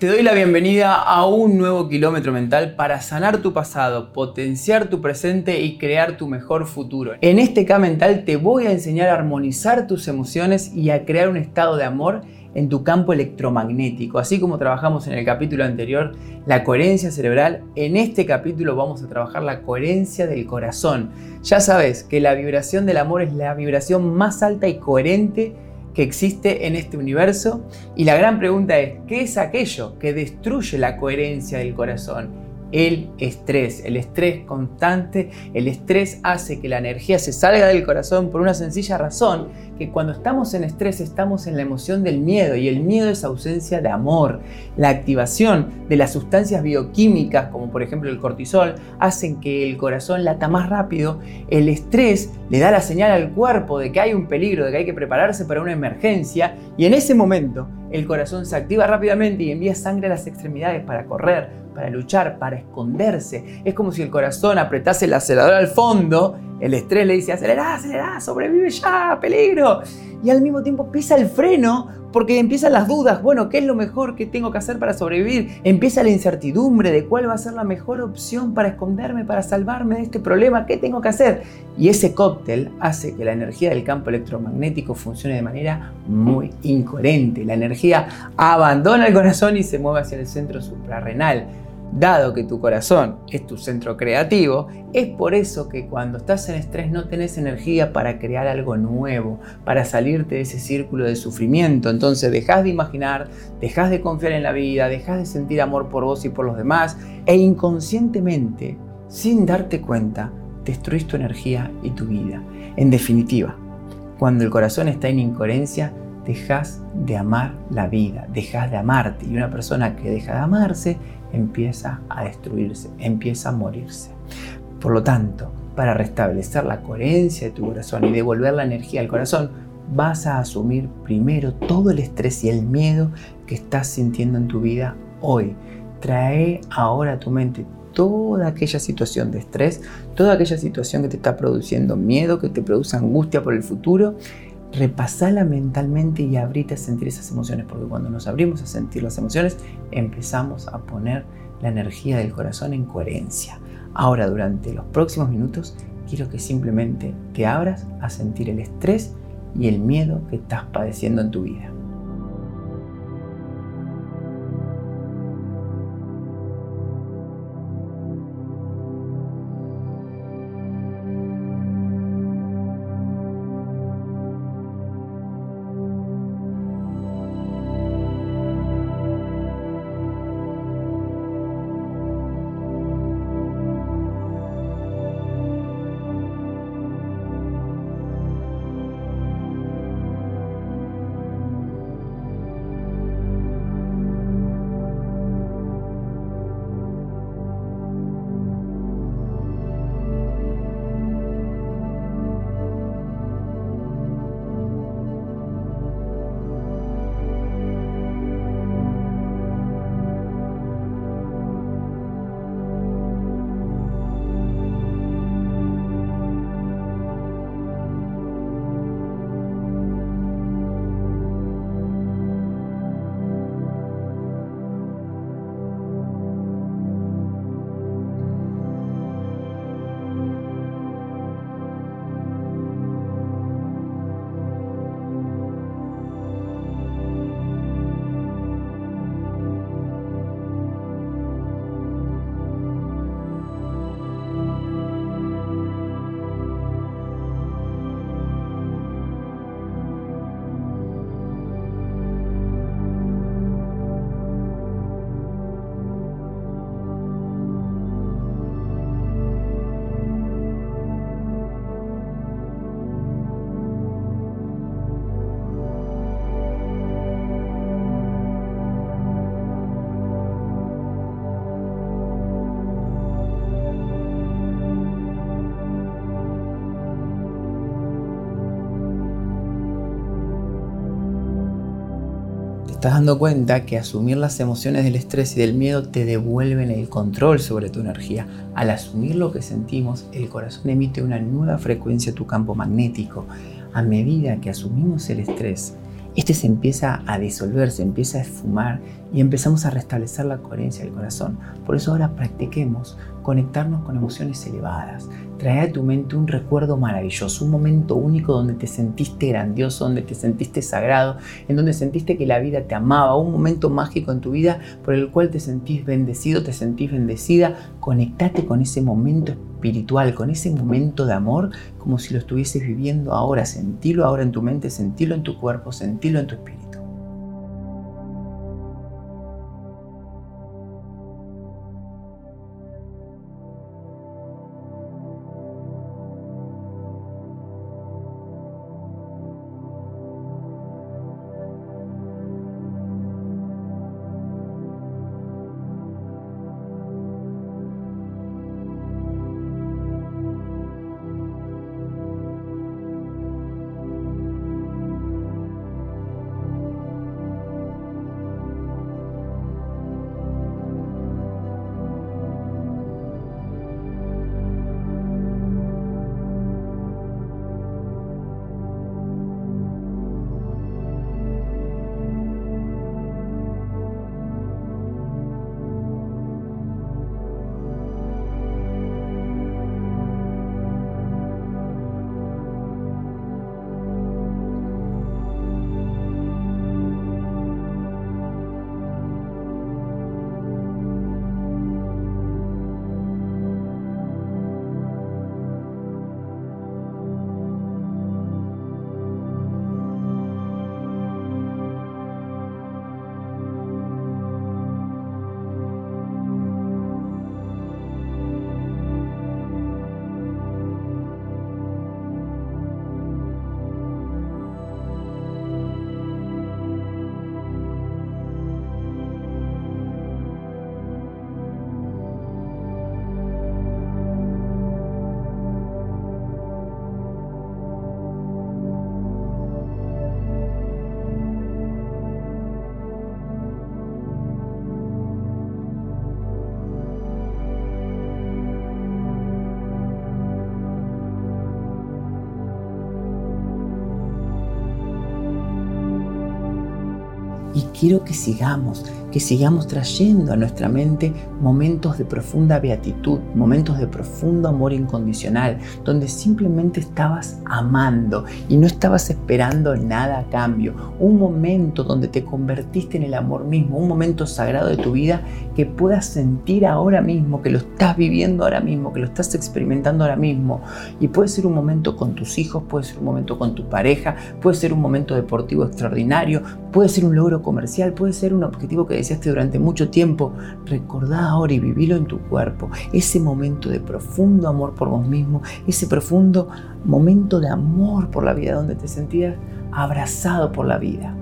Te doy la bienvenida a un nuevo kilómetro mental para sanar tu pasado, potenciar tu presente y crear tu mejor futuro. En este K mental te voy a enseñar a armonizar tus emociones y a crear un estado de amor en tu campo electromagnético. Así como trabajamos en el capítulo anterior, la coherencia cerebral, en este capítulo vamos a trabajar la coherencia del corazón. Ya sabes que la vibración del amor es la vibración más alta y coherente que existe en este universo y la gran pregunta es, ¿qué es aquello que destruye la coherencia del corazón? El estrés. El estrés constante, el estrés hace que la energía se salga del corazón por una sencilla razón, que cuando estamos en estrés estamos en la emoción del miedo y el miedo es ausencia de amor. La activación de las sustancias bioquímicas, como por ejemplo el cortisol, hacen que el corazón lata más rápido. El estrés le da la señal al cuerpo de que hay un peligro, de que hay que prepararse para una emergencia y en ese momento el corazón se activa rápidamente y envía sangre a las extremidades para correr, para luchar, para esconderse. Es como si el corazón apretase el acelerador al fondo, el estrés le dice, acelera, acelera, sobrevive ya, peligro. Y al mismo tiempo pisa el freno porque empiezan las dudas, bueno, ¿qué es lo mejor que tengo que hacer para sobrevivir? Empieza la incertidumbre de cuál va a ser la mejor opción para esconderme, para salvarme de este problema, ¿qué tengo que hacer? Y ese cóctel hace que la energía del campo electromagnético funcione de manera muy incoherente. La energía abandona el corazón y se mueve hacia el centro suprarrenal. Dado que tu corazón es tu centro creativo, es por eso que cuando estás en estrés no tenés energía para crear algo nuevo, para salirte de ese círculo de sufrimiento. Entonces dejas de imaginar, dejas de confiar en la vida, dejas de sentir amor por vos y por los demás e inconscientemente, sin darte cuenta, destruís tu energía y tu vida. En definitiva, cuando el corazón está en incoherencia, dejas de amar la vida, dejas de amarte y una persona que deja de amarse empieza a destruirse, empieza a morirse. Por lo tanto, para restablecer la coherencia de tu corazón y devolver la energía al corazón, vas a asumir primero todo el estrés y el miedo que estás sintiendo en tu vida hoy. Trae ahora a tu mente toda aquella situación de estrés, toda aquella situación que te está produciendo miedo, que te produce angustia por el futuro repasala mentalmente y abrite a sentir esas emociones, porque cuando nos abrimos a sentir las emociones, empezamos a poner la energía del corazón en coherencia. Ahora, durante los próximos minutos, quiero que simplemente te abras a sentir el estrés y el miedo que estás padeciendo en tu vida. Estás dando cuenta que asumir las emociones del estrés y del miedo te devuelven el control sobre tu energía. Al asumir lo que sentimos, el corazón emite una nueva frecuencia a tu campo magnético. A medida que asumimos el estrés, este se empieza a disolver, se empieza a esfumar y empezamos a restablecer la coherencia del corazón. Por eso ahora practiquemos conectarnos con emociones elevadas. Trae a tu mente un recuerdo maravilloso, un momento único donde te sentiste grandioso, donde te sentiste sagrado, en donde sentiste que la vida te amaba, un momento mágico en tu vida por el cual te sentís bendecido, te sentís bendecida. Conectate con ese momento espiritual, con ese momento de amor, como si lo estuvieses viviendo ahora. Sentilo ahora en tu mente, sentilo en tu cuerpo, sentilo en tu espíritu. Quiero que sigamos, que sigamos trayendo a nuestra mente momentos de profunda beatitud, momentos de profundo amor incondicional, donde simplemente estabas amando y no estabas esperando nada a cambio. Un momento donde te convertiste en el amor mismo, un momento sagrado de tu vida que puedas sentir ahora mismo, que lo estás viviendo ahora mismo, que lo estás experimentando ahora mismo. Y puede ser un momento con tus hijos, puede ser un momento con tu pareja, puede ser un momento deportivo extraordinario, puede ser un logro comercial, puede ser un objetivo que deseaste durante mucho tiempo. Recordá ahora y vivilo en tu cuerpo. Ese momento de profundo amor por vos mismo, ese profundo momento de amor por la vida donde te sentías abrazado por la vida.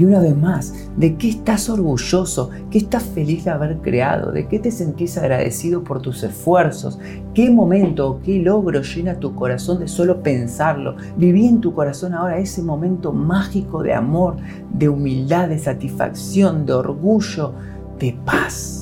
Y una vez más, ¿de qué estás orgulloso? ¿Qué estás feliz de haber creado? ¿De qué te sentís agradecido por tus esfuerzos? ¿Qué momento o qué logro llena tu corazón de solo pensarlo? Viví en tu corazón ahora ese momento mágico de amor, de humildad, de satisfacción, de orgullo, de paz.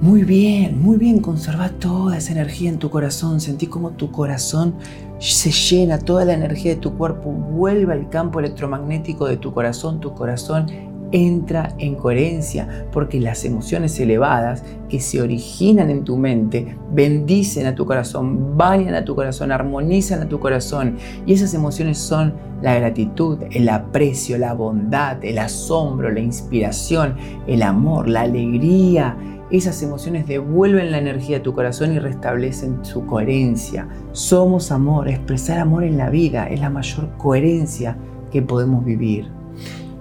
Muy bien, muy bien, conserva toda esa energía en tu corazón, sentí como tu corazón se llena, toda la energía de tu cuerpo vuelve al campo electromagnético de tu corazón, tu corazón entra en coherencia, porque las emociones elevadas que se originan en tu mente bendicen a tu corazón, bañan a tu corazón, armonizan a tu corazón. Y esas emociones son la gratitud, el aprecio, la bondad, el asombro, la inspiración, el amor, la alegría. Esas emociones devuelven la energía a tu corazón y restablecen su coherencia. Somos amor, expresar amor en la vida es la mayor coherencia que podemos vivir.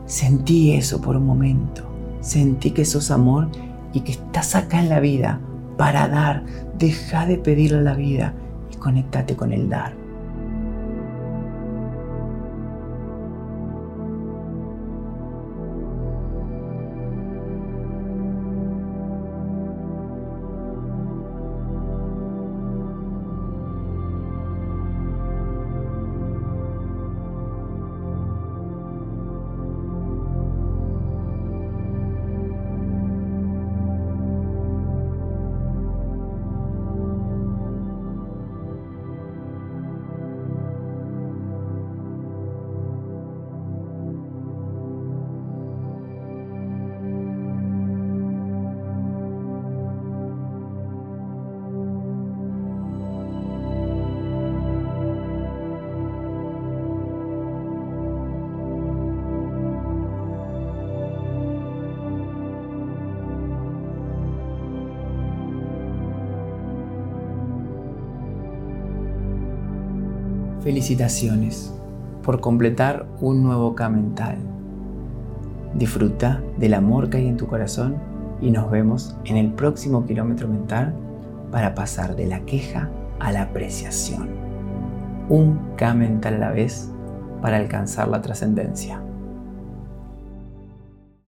Sentí eso por un momento. Sentí que sos amor y que estás acá en la vida para dar. Deja de pedirle a la vida y conectate con el dar. Felicitaciones por completar un nuevo K mental. Disfruta del amor que hay en tu corazón y nos vemos en el próximo kilómetro mental para pasar de la queja a la apreciación. Un K mental a la vez para alcanzar la trascendencia.